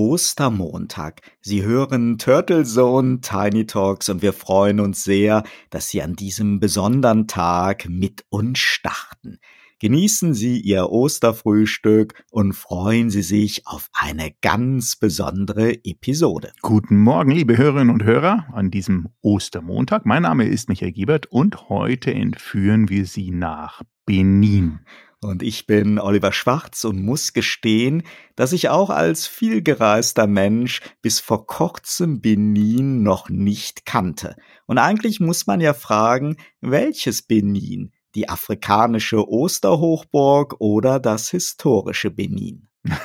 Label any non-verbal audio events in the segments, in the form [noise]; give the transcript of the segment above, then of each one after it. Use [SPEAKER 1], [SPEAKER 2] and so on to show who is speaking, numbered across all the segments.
[SPEAKER 1] Ostermontag. Sie hören Turtle Zone Tiny Talks und wir freuen uns sehr, dass Sie an diesem besonderen Tag mit uns starten. Genießen Sie Ihr Osterfrühstück und freuen Sie sich auf eine ganz besondere Episode.
[SPEAKER 2] Guten Morgen, liebe Hörerinnen und Hörer, an diesem Ostermontag. Mein Name ist Michael Giebert und heute entführen wir Sie nach Benin.
[SPEAKER 1] Und ich bin Oliver Schwarz und muss gestehen, dass ich auch als vielgereister Mensch bis vor kurzem Benin noch nicht kannte. Und eigentlich muss man ja fragen, welches Benin? Die afrikanische Osterhochburg oder das historische Benin? [laughs]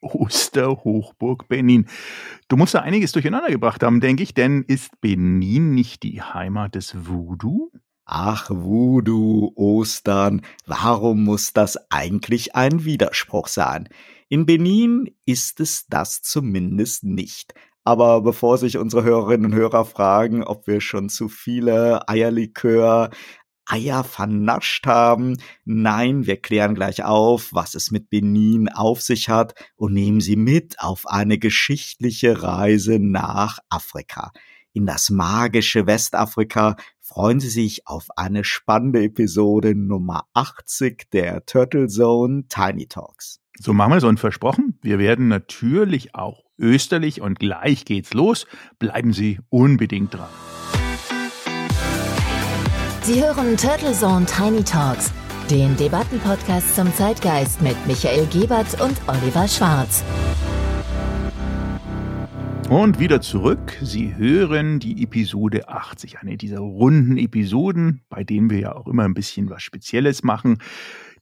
[SPEAKER 2] Osterhochburg Benin. Du musst da einiges durcheinander gebracht haben, denke ich, denn ist Benin nicht die Heimat des Voodoo?
[SPEAKER 1] Ach, Voodoo, Ostern, warum muss das eigentlich ein Widerspruch sein? In Benin ist es das zumindest nicht. Aber bevor sich unsere Hörerinnen und Hörer fragen, ob wir schon zu viele Eierlikör, Eier vernascht haben. Nein, wir klären gleich auf, was es mit Benin auf sich hat und nehmen Sie mit auf eine geschichtliche Reise nach Afrika in das magische Westafrika freuen Sie sich auf eine spannende Episode Nummer 80 der Turtle Zone Tiny Talks.
[SPEAKER 2] So machen wir es und versprochen, wir werden natürlich auch österlich und gleich geht's los. Bleiben Sie unbedingt dran.
[SPEAKER 3] Sie hören Turtle Zone Tiny Talks, den Debattenpodcast zum Zeitgeist mit Michael Gebert und Oliver Schwarz.
[SPEAKER 2] Und wieder zurück. Sie hören die Episode 80, eine dieser runden Episoden, bei denen wir ja auch immer ein bisschen was Spezielles machen.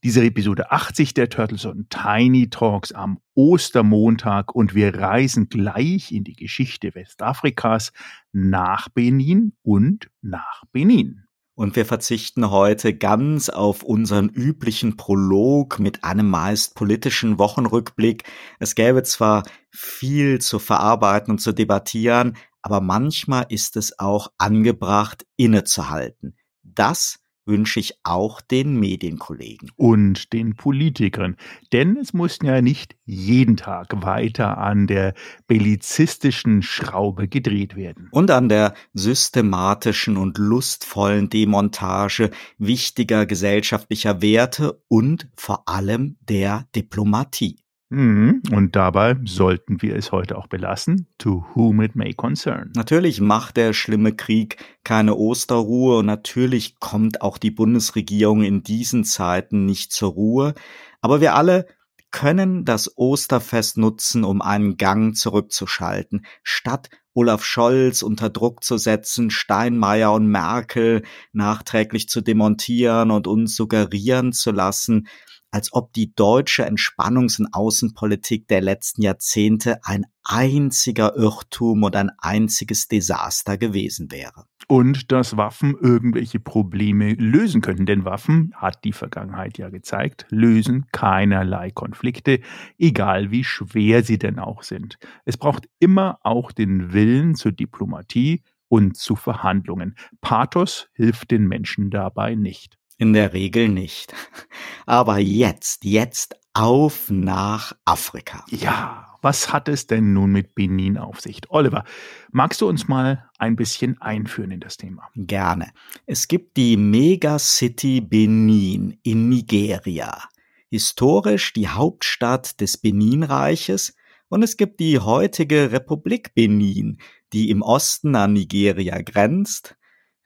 [SPEAKER 2] Diese Episode 80 der Turtles und Tiny Talks am Ostermontag und wir reisen gleich in die Geschichte Westafrikas nach Benin und nach Benin.
[SPEAKER 1] Und wir verzichten heute ganz auf unseren üblichen Prolog mit einem meist politischen Wochenrückblick. Es gäbe zwar viel zu verarbeiten und zu debattieren, aber manchmal ist es auch angebracht, innezuhalten. Das wünsche ich auch den Medienkollegen.
[SPEAKER 2] Und den Politikern. Denn es mussten ja nicht jeden Tag weiter an der bellizistischen Schraube gedreht werden.
[SPEAKER 1] Und an der systematischen und lustvollen Demontage wichtiger gesellschaftlicher Werte und vor allem der Diplomatie.
[SPEAKER 2] Mhm. Und dabei sollten wir es heute auch belassen, to whom it may concern.
[SPEAKER 1] Natürlich macht der schlimme Krieg keine Osterruhe und natürlich kommt auch die Bundesregierung in diesen Zeiten nicht zur Ruhe. Aber wir alle können das Osterfest nutzen, um einen Gang zurückzuschalten. Statt Olaf Scholz unter Druck zu setzen, Steinmeier und Merkel nachträglich zu demontieren und uns suggerieren zu lassen, als ob die deutsche Entspannungs- und Außenpolitik der letzten Jahrzehnte ein einziger Irrtum und ein einziges Desaster gewesen wäre.
[SPEAKER 2] Und dass Waffen irgendwelche Probleme lösen könnten. Denn Waffen, hat die Vergangenheit ja gezeigt, lösen keinerlei Konflikte, egal wie schwer sie denn auch sind. Es braucht immer auch den Willen zur Diplomatie und zu Verhandlungen. Pathos hilft den Menschen dabei nicht.
[SPEAKER 1] In der Regel nicht. [laughs] Aber jetzt, jetzt auf nach Afrika.
[SPEAKER 2] Ja, was hat es denn nun mit Benin auf sich? Oliver, magst du uns mal ein bisschen einführen in das Thema?
[SPEAKER 1] Gerne. Es gibt die Megacity Benin in Nigeria. Historisch die Hauptstadt des Beninreiches und es gibt die heutige Republik Benin, die im Osten an Nigeria grenzt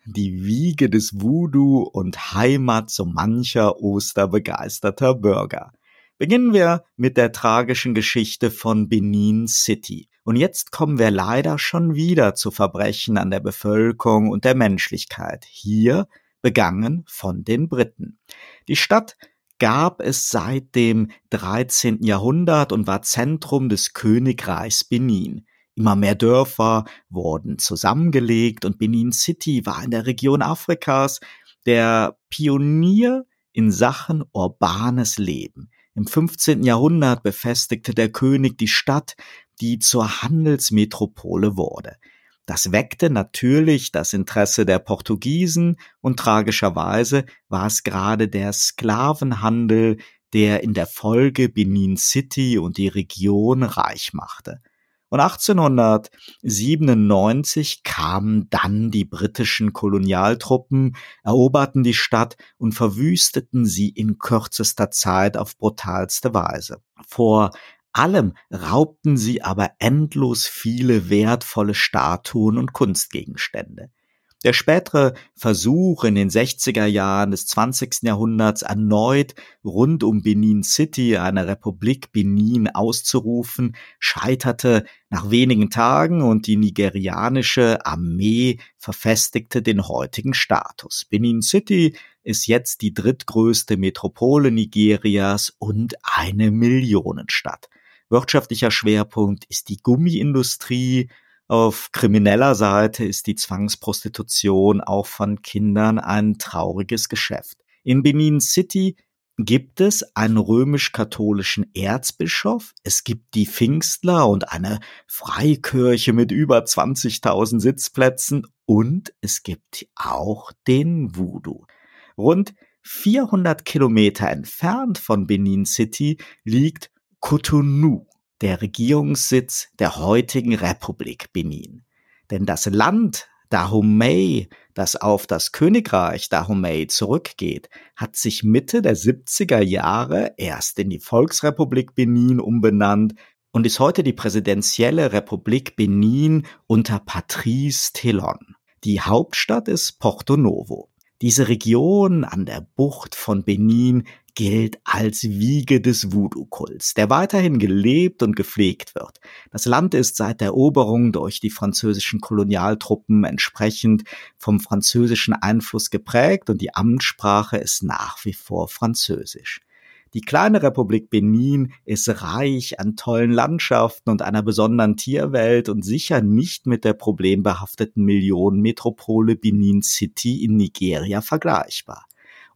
[SPEAKER 1] die Wiege des Voodoo und Heimat so mancher osterbegeisterter Bürger. Beginnen wir mit der tragischen Geschichte von Benin City. Und jetzt kommen wir leider schon wieder zu Verbrechen an der Bevölkerung und der Menschlichkeit. Hier begangen von den Briten. Die Stadt gab es seit dem 13. Jahrhundert und war Zentrum des Königreichs Benin. Immer mehr Dörfer wurden zusammengelegt und Benin City war in der Region Afrikas der Pionier in Sachen urbanes Leben. Im 15. Jahrhundert befestigte der König die Stadt, die zur Handelsmetropole wurde. Das weckte natürlich das Interesse der Portugiesen und tragischerweise war es gerade der Sklavenhandel, der in der Folge Benin City und die Region reich machte. Und 1897 kamen dann die britischen Kolonialtruppen, eroberten die Stadt und verwüsteten sie in kürzester Zeit auf brutalste Weise. Vor allem raubten sie aber endlos viele wertvolle Statuen und Kunstgegenstände. Der spätere Versuch in den 60er Jahren des 20. Jahrhunderts erneut rund um Benin City eine Republik Benin auszurufen, scheiterte nach wenigen Tagen und die nigerianische Armee verfestigte den heutigen Status. Benin City ist jetzt die drittgrößte Metropole Nigerias und eine Millionenstadt. Wirtschaftlicher Schwerpunkt ist die Gummiindustrie, auf krimineller Seite ist die Zwangsprostitution auch von Kindern ein trauriges Geschäft. In Benin City gibt es einen römisch-katholischen Erzbischof, es gibt die Pfingstler und eine Freikirche mit über 20.000 Sitzplätzen und es gibt auch den Voodoo. Rund 400 Kilometer entfernt von Benin City liegt Cotonou der Regierungssitz der heutigen Republik Benin. Denn das Land Dahomey, das auf das Königreich Dahomey zurückgeht, hat sich Mitte der 70er Jahre erst in die Volksrepublik Benin umbenannt und ist heute die präsidentielle Republik Benin unter Patrice Talon. Die Hauptstadt ist Porto Novo. Diese Region an der Bucht von Benin gilt als Wiege des Voodoo-Kults, der weiterhin gelebt und gepflegt wird. Das Land ist seit der Eroberung durch die französischen Kolonialtruppen entsprechend vom französischen Einfluss geprägt und die Amtssprache ist nach wie vor Französisch. Die kleine Republik Benin ist reich an tollen Landschaften und einer besonderen Tierwelt und sicher nicht mit der problembehafteten Millionenmetropole Benin City in Nigeria vergleichbar.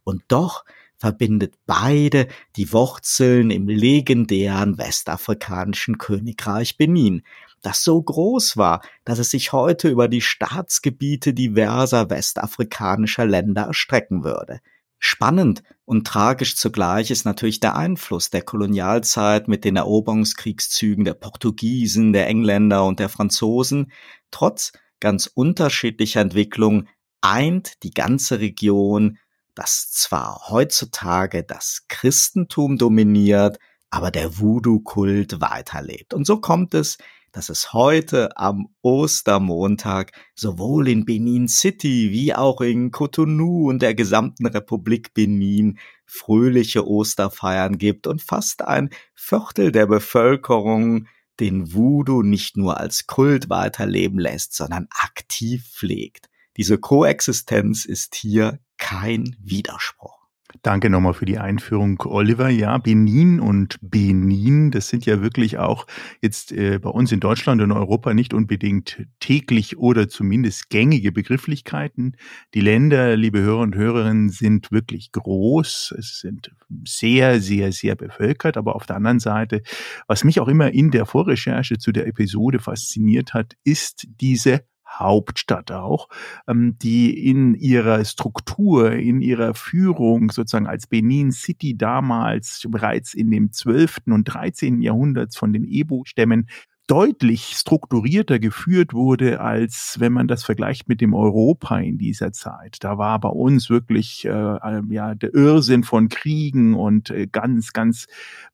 [SPEAKER 1] Und doch verbindet beide die Wurzeln im legendären westafrikanischen Königreich Benin, das so groß war, dass es sich heute über die Staatsgebiete diverser westafrikanischer Länder erstrecken würde. Spannend und tragisch zugleich ist natürlich der Einfluss der Kolonialzeit mit den Eroberungskriegszügen der Portugiesen, der Engländer und der Franzosen. Trotz ganz unterschiedlicher Entwicklungen eint die ganze Region dass zwar heutzutage das Christentum dominiert, aber der Voodoo-Kult weiterlebt. Und so kommt es, dass es heute am Ostermontag sowohl in Benin City wie auch in Cotonou und der gesamten Republik Benin fröhliche Osterfeiern gibt und fast ein Viertel der Bevölkerung den Voodoo nicht nur als Kult weiterleben lässt, sondern aktiv pflegt. Diese Koexistenz ist hier kein Widerspruch.
[SPEAKER 2] Danke nochmal für die Einführung, Oliver. Ja, Benin und Benin, das sind ja wirklich auch jetzt äh, bei uns in Deutschland und Europa nicht unbedingt täglich oder zumindest gängige Begrifflichkeiten. Die Länder, liebe Hörer und Hörerinnen, sind wirklich groß. Es sind sehr, sehr, sehr bevölkert. Aber auf der anderen Seite, was mich auch immer in der Vorrecherche zu der Episode fasziniert hat, ist diese Hauptstadt auch, ähm, die in ihrer Struktur, in ihrer Führung sozusagen als Benin City damals bereits in dem 12. und 13. Jahrhundert von den Ebo-Stämmen deutlich strukturierter geführt wurde, als wenn man das vergleicht mit dem Europa in dieser Zeit. Da war bei uns wirklich äh, ja der Irrsinn von Kriegen und äh, ganz, ganz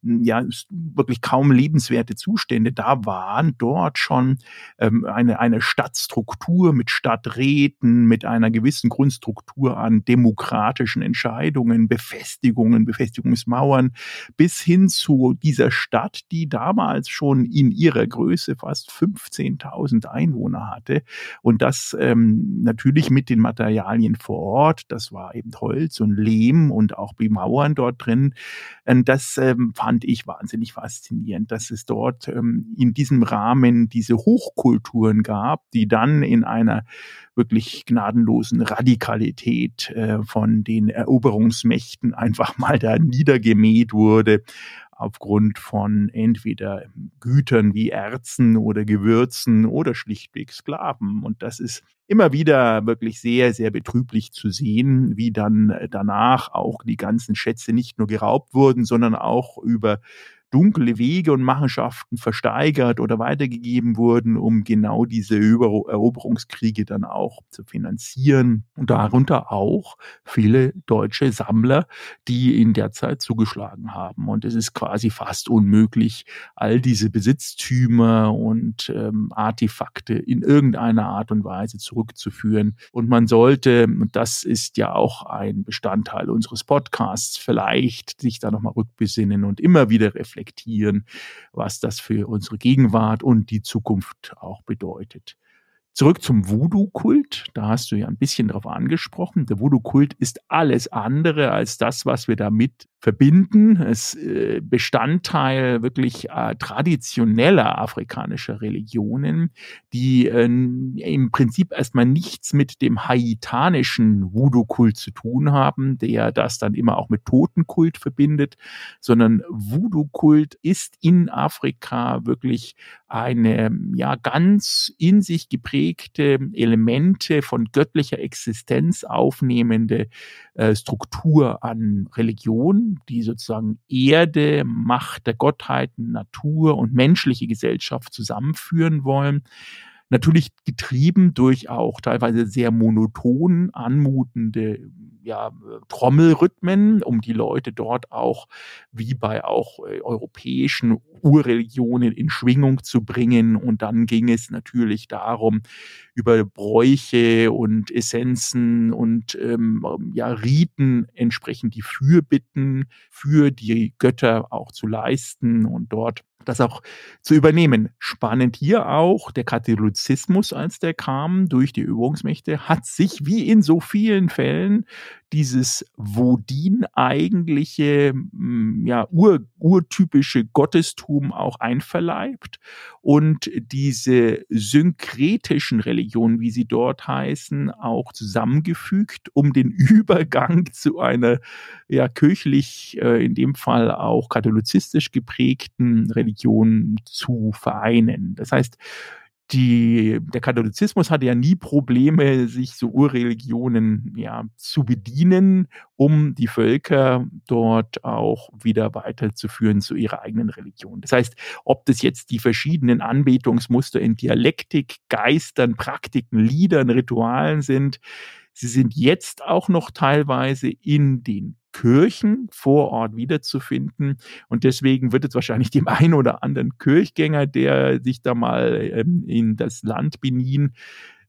[SPEAKER 2] ja wirklich kaum lebenswerte Zustände. Da waren dort schon ähm, eine eine Stadtstruktur mit Stadträten, mit einer gewissen Grundstruktur an demokratischen Entscheidungen, Befestigungen, Befestigungsmauern, bis hin zu dieser Stadt, die damals schon in ihrer Größe fast 15.000 Einwohner hatte. Und das ähm, natürlich mit den Materialien vor Ort. Das war eben Holz und Lehm und auch die Mauern dort drin. Und das ähm, fand ich wahnsinnig faszinierend, dass es dort ähm, in diesem Rahmen diese Hochkulturen gab, die dann in einer wirklich gnadenlosen Radikalität äh, von den Eroberungsmächten einfach mal da niedergemäht wurde aufgrund von entweder Gütern wie Erzen oder Gewürzen oder schlichtweg Sklaven. Und das ist immer wieder wirklich sehr, sehr betrüblich zu sehen, wie dann danach auch die ganzen Schätze nicht nur geraubt wurden, sondern auch über dunkle Wege und Machenschaften versteigert oder weitergegeben wurden, um genau diese Eroberungskriege dann auch zu finanzieren. Und darunter auch viele deutsche Sammler, die in der Zeit zugeschlagen haben. Und es ist quasi fast unmöglich, all diese Besitztümer und ähm, Artefakte in irgendeiner Art und Weise zurückzuführen. Und man sollte, und das ist ja auch ein Bestandteil unseres Podcasts, vielleicht sich da nochmal rückbesinnen und immer wieder reflektieren, was das für unsere Gegenwart und die Zukunft auch bedeutet. Zurück zum Voodoo-Kult. Da hast du ja ein bisschen drauf angesprochen. Der Voodoo-Kult ist alles andere als das, was wir damit verbinden. Es äh, Bestandteil wirklich äh, traditioneller afrikanischer Religionen, die äh, im Prinzip erstmal nichts mit dem haitanischen Voodoo-Kult zu tun haben, der das dann immer auch mit Totenkult verbindet, sondern Voodoo-Kult ist in Afrika wirklich eine ja ganz in sich geprägte Elemente von göttlicher Existenz aufnehmende äh, Struktur an Religion, die sozusagen Erde, Macht der Gottheiten, Natur und menschliche Gesellschaft zusammenführen wollen. Natürlich getrieben durch auch teilweise sehr monoton anmutende ja, Trommelrhythmen, um die Leute dort auch wie bei auch äh, europäischen Urreligionen in Schwingung zu bringen. Und dann ging es natürlich darum, über Bräuche und Essenzen und ähm, ja, Riten entsprechend die Fürbitten für die Götter auch zu leisten und dort das auch zu übernehmen. Spannend hier auch, der Katholizismus, als der kam durch die Übungsmächte, hat sich wie in so vielen Fällen dieses Vodin eigentliche, hm, ja, ur, urtypische Gottestum auch einverleibt und diese synkretischen Religionen, wie sie dort heißen, auch zusammengefügt, um den [laughs] Übergang zu einer, ja, kirchlich, äh, in dem Fall auch katholizistisch geprägten Religion zu vereinen. Das heißt, die, der Katholizismus hatte ja nie Probleme, sich so Urreligionen ja, zu bedienen, um die Völker dort auch wieder weiterzuführen zu ihrer eigenen Religion. Das heißt, ob das jetzt die verschiedenen Anbetungsmuster in Dialektik, Geistern, Praktiken, Liedern, Ritualen sind, sie sind jetzt auch noch teilweise in den Kirchen vor Ort wiederzufinden. Und deswegen wird es wahrscheinlich dem [laughs] einen oder anderen Kirchgänger, der sich da mal ähm, in das Land Benin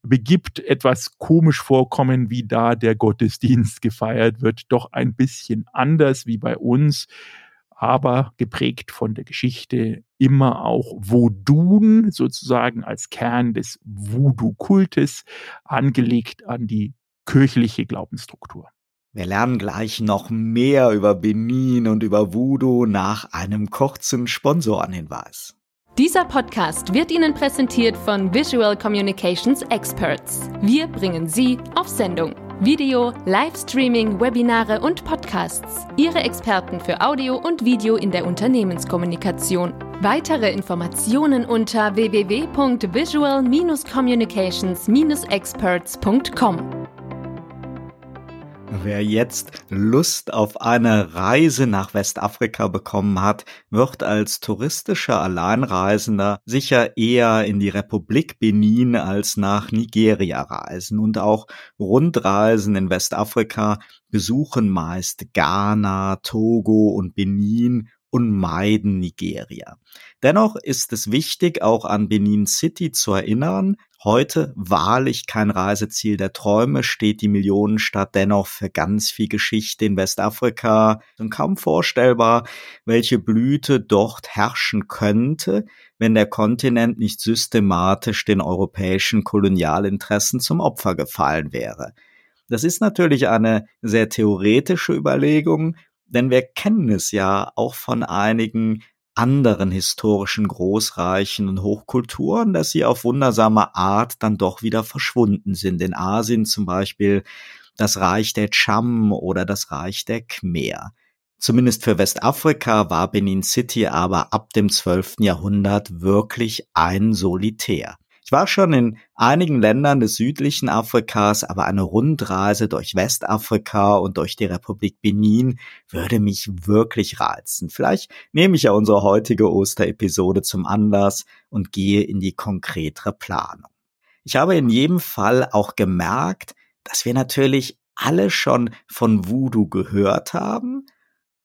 [SPEAKER 2] begibt, etwas komisch vorkommen, wie da der Gottesdienst [laughs] gefeiert wird. Doch ein bisschen anders wie bei uns aber geprägt von der Geschichte immer auch Vodun sozusagen als Kern des Voodoo-Kultes angelegt an die kirchliche Glaubensstruktur.
[SPEAKER 1] Wir lernen gleich noch mehr über Benin und über Voodoo nach einem kurzen Sponsorenhinweis.
[SPEAKER 3] Dieser Podcast wird Ihnen präsentiert von Visual Communications Experts. Wir bringen Sie auf Sendung. Video, Livestreaming, Webinare und Podcasts. Ihre Experten für Audio und Video in der Unternehmenskommunikation. Weitere Informationen unter www.visual-communications-experts.com.
[SPEAKER 1] Wer jetzt Lust auf eine Reise nach Westafrika bekommen hat, wird als touristischer Alleinreisender sicher eher in die Republik Benin als nach Nigeria reisen und auch Rundreisen in Westafrika besuchen meist Ghana, Togo und Benin und meiden Nigeria. Dennoch ist es wichtig, auch an Benin City zu erinnern. Heute wahrlich kein Reiseziel der Träume, steht die Millionenstadt dennoch für ganz viel Geschichte in Westafrika und kaum vorstellbar, welche Blüte dort herrschen könnte, wenn der Kontinent nicht systematisch den europäischen Kolonialinteressen zum Opfer gefallen wäre. Das ist natürlich eine sehr theoretische Überlegung, denn wir kennen es ja auch von einigen anderen historischen Großreichen und Hochkulturen, dass sie auf wundersame Art dann doch wieder verschwunden sind. In Asien zum Beispiel das Reich der Cham oder das Reich der Khmer. Zumindest für Westafrika war Benin City aber ab dem 12. Jahrhundert wirklich ein Solitär. Ich war schon in einigen Ländern des südlichen Afrikas, aber eine Rundreise durch Westafrika und durch die Republik Benin würde mich wirklich reizen. Vielleicht nehme ich ja unsere heutige Osterepisode zum Anlass und gehe in die konkretere Planung. Ich habe in jedem Fall auch gemerkt, dass wir natürlich alle schon von Voodoo gehört haben,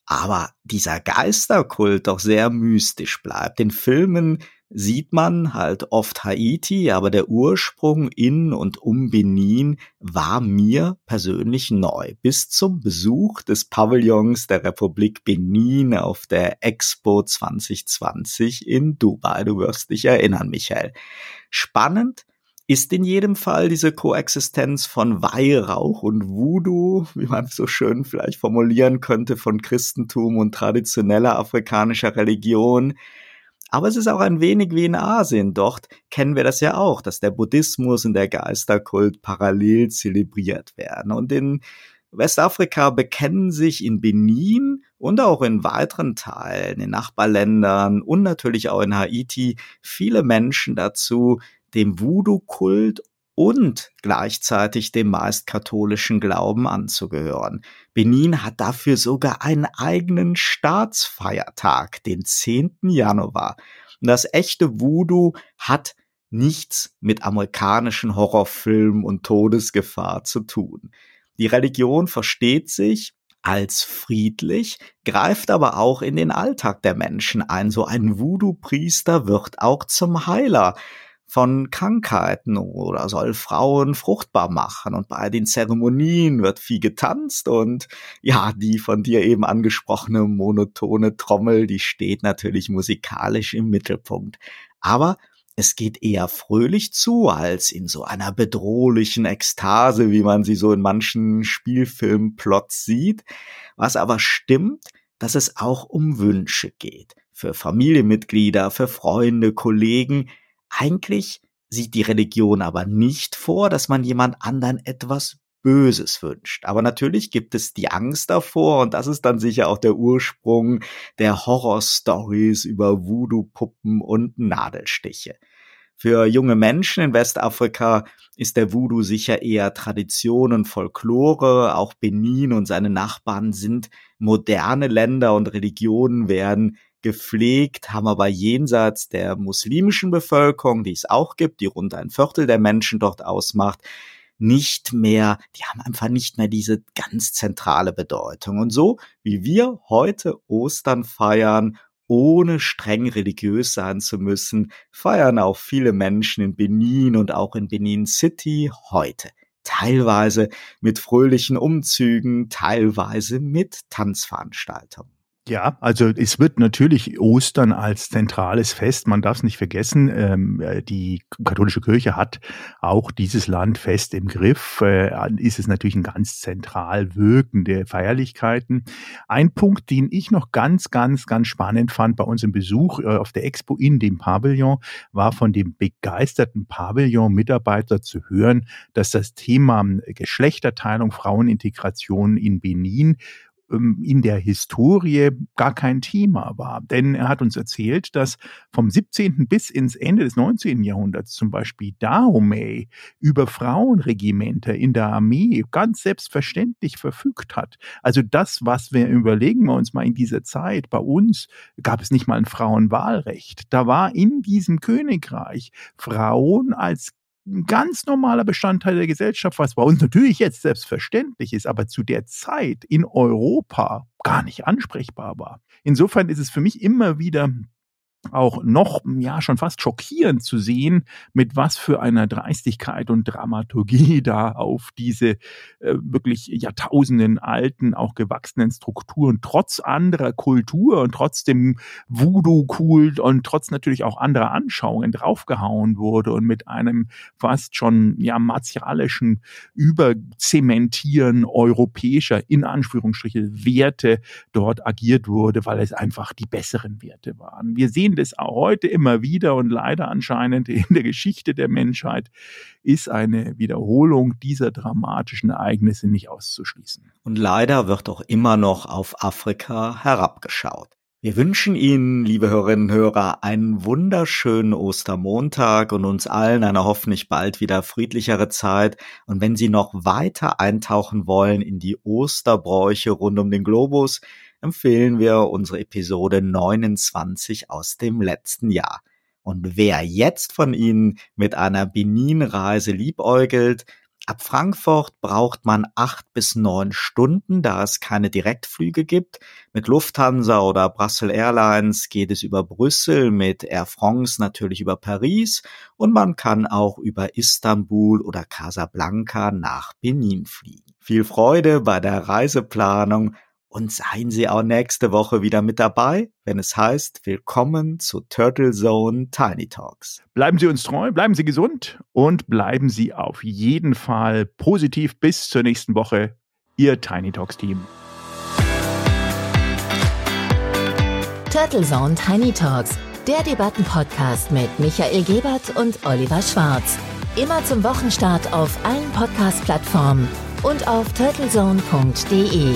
[SPEAKER 1] aber dieser Geisterkult doch sehr mystisch bleibt. In Filmen sieht man halt oft Haiti, aber der Ursprung in und um Benin war mir persönlich neu. Bis zum Besuch des Pavillons der Republik Benin auf der Expo 2020 in Dubai. Du wirst dich erinnern, Michael. Spannend ist in jedem Fall diese Koexistenz von Weihrauch und Voodoo, wie man so schön vielleicht formulieren könnte, von Christentum und traditioneller afrikanischer Religion. Aber es ist auch ein wenig wie in Asien. Dort kennen wir das ja auch, dass der Buddhismus und der Geisterkult parallel zelebriert werden. Und in Westafrika bekennen sich in Benin und auch in weiteren Teilen, in Nachbarländern und natürlich auch in Haiti viele Menschen dazu, dem Voodoo-Kult und gleichzeitig dem meist katholischen Glauben anzugehören. Benin hat dafür sogar einen eigenen Staatsfeiertag, den 10. Januar. Und das echte Voodoo hat nichts mit amerikanischen Horrorfilmen und Todesgefahr zu tun. Die Religion versteht sich als friedlich, greift aber auch in den Alltag der Menschen ein. So ein Voodoo-Priester wird auch zum Heiler von Krankheiten oder soll Frauen fruchtbar machen. Und bei den Zeremonien wird viel getanzt und ja, die von dir eben angesprochene monotone Trommel, die steht natürlich musikalisch im Mittelpunkt. Aber es geht eher fröhlich zu als in so einer bedrohlichen Ekstase, wie man sie so in manchen Spielfilmplots sieht. Was aber stimmt, dass es auch um Wünsche geht. Für Familienmitglieder, für Freunde, Kollegen, eigentlich sieht die Religion aber nicht vor, dass man jemand anderen etwas Böses wünscht. Aber natürlich gibt es die Angst davor und das ist dann sicher auch der Ursprung der Horror-Stories über Voodoo-Puppen und Nadelstiche. Für junge Menschen in Westafrika ist der Voodoo sicher eher Tradition und Folklore. Auch Benin und seine Nachbarn sind moderne Länder und Religionen werden gepflegt, haben aber jenseits der muslimischen Bevölkerung, die es auch gibt, die rund ein Viertel der Menschen dort ausmacht, nicht mehr, die haben einfach nicht mehr diese ganz zentrale Bedeutung. Und so wie wir heute Ostern feiern, ohne streng religiös sein zu müssen, feiern auch viele Menschen in Benin und auch in Benin City heute. Teilweise mit fröhlichen Umzügen, teilweise mit Tanzveranstaltungen.
[SPEAKER 2] Ja, also es wird natürlich Ostern als zentrales Fest. Man darf es nicht vergessen. Ähm, äh, die katholische Kirche hat auch dieses Land fest im Griff. Äh, ist es natürlich ein ganz zentral wirkende Feierlichkeiten. Ein Punkt, den ich noch ganz, ganz, ganz spannend fand bei unserem Besuch äh, auf der Expo in dem Pavillon, war von dem begeisterten Pavillon-Mitarbeiter zu hören, dass das Thema Geschlechterteilung, Frauenintegration in Benin ähm, in der Historie gar kein Thema war. Denn er hat uns erzählt, dass vom 17. bis ins Ende des 19. Jahrhunderts zum Beispiel Dahomey über Frauenregimenter in der Armee ganz selbstverständlich verfügt hat. Also das, was wir überlegen wir uns mal in dieser Zeit, bei uns gab es nicht mal ein Frauenwahlrecht. Da war in diesem Königreich Frauen als ein ganz normaler Bestandteil der Gesellschaft, was bei uns natürlich jetzt selbstverständlich ist, aber zu der Zeit in Europa gar nicht ansprechbar war. Insofern ist es für mich immer wieder auch noch, ja, schon fast schockierend zu sehen, mit was für einer Dreistigkeit und Dramaturgie [laughs] da auf diese äh, wirklich Jahrtausenden alten, auch gewachsenen Strukturen, trotz anderer Kultur und trotz dem Voodoo-Kult und trotz natürlich auch anderer Anschauungen draufgehauen wurde und mit einem fast schon, ja, martialischen Überzementieren europäischer, in Anführungsstriche, Werte dort agiert wurde, weil es einfach die besseren Werte waren. Wir sehen sehen das auch heute immer wieder und leider anscheinend in der Geschichte der Menschheit ist eine Wiederholung dieser dramatischen Ereignisse nicht auszuschließen.
[SPEAKER 1] Und leider wird auch immer noch auf Afrika herabgeschaut. Wir wünschen Ihnen, liebe Hörerinnen und Hörer, einen wunderschönen Ostermontag und uns allen eine hoffentlich bald wieder friedlichere Zeit. Und wenn Sie noch weiter eintauchen wollen in die Osterbräuche rund um den Globus, empfehlen wir unsere Episode 29 aus dem letzten Jahr. Und wer jetzt von Ihnen mit einer Benin-Reise liebäugelt, Ab Frankfurt braucht man acht bis neun Stunden, da es keine Direktflüge gibt. Mit Lufthansa oder Brussels Airlines geht es über Brüssel, mit Air France natürlich über Paris und man kann auch über Istanbul oder Casablanca nach Benin fliegen. Viel Freude bei der Reiseplanung und seien Sie auch nächste Woche wieder mit dabei, wenn es heißt, willkommen zu Turtle Zone Tiny Talks.
[SPEAKER 2] Bleiben Sie uns treu, bleiben Sie gesund und bleiben Sie auf jeden Fall positiv bis zur nächsten Woche. Ihr Tiny Talks Team.
[SPEAKER 4] Turtle Zone Tiny Talks, der Debattenpodcast mit Michael Gebert und Oliver Schwarz. Immer zum Wochenstart auf allen Podcast-Plattformen und auf turtlezone.de.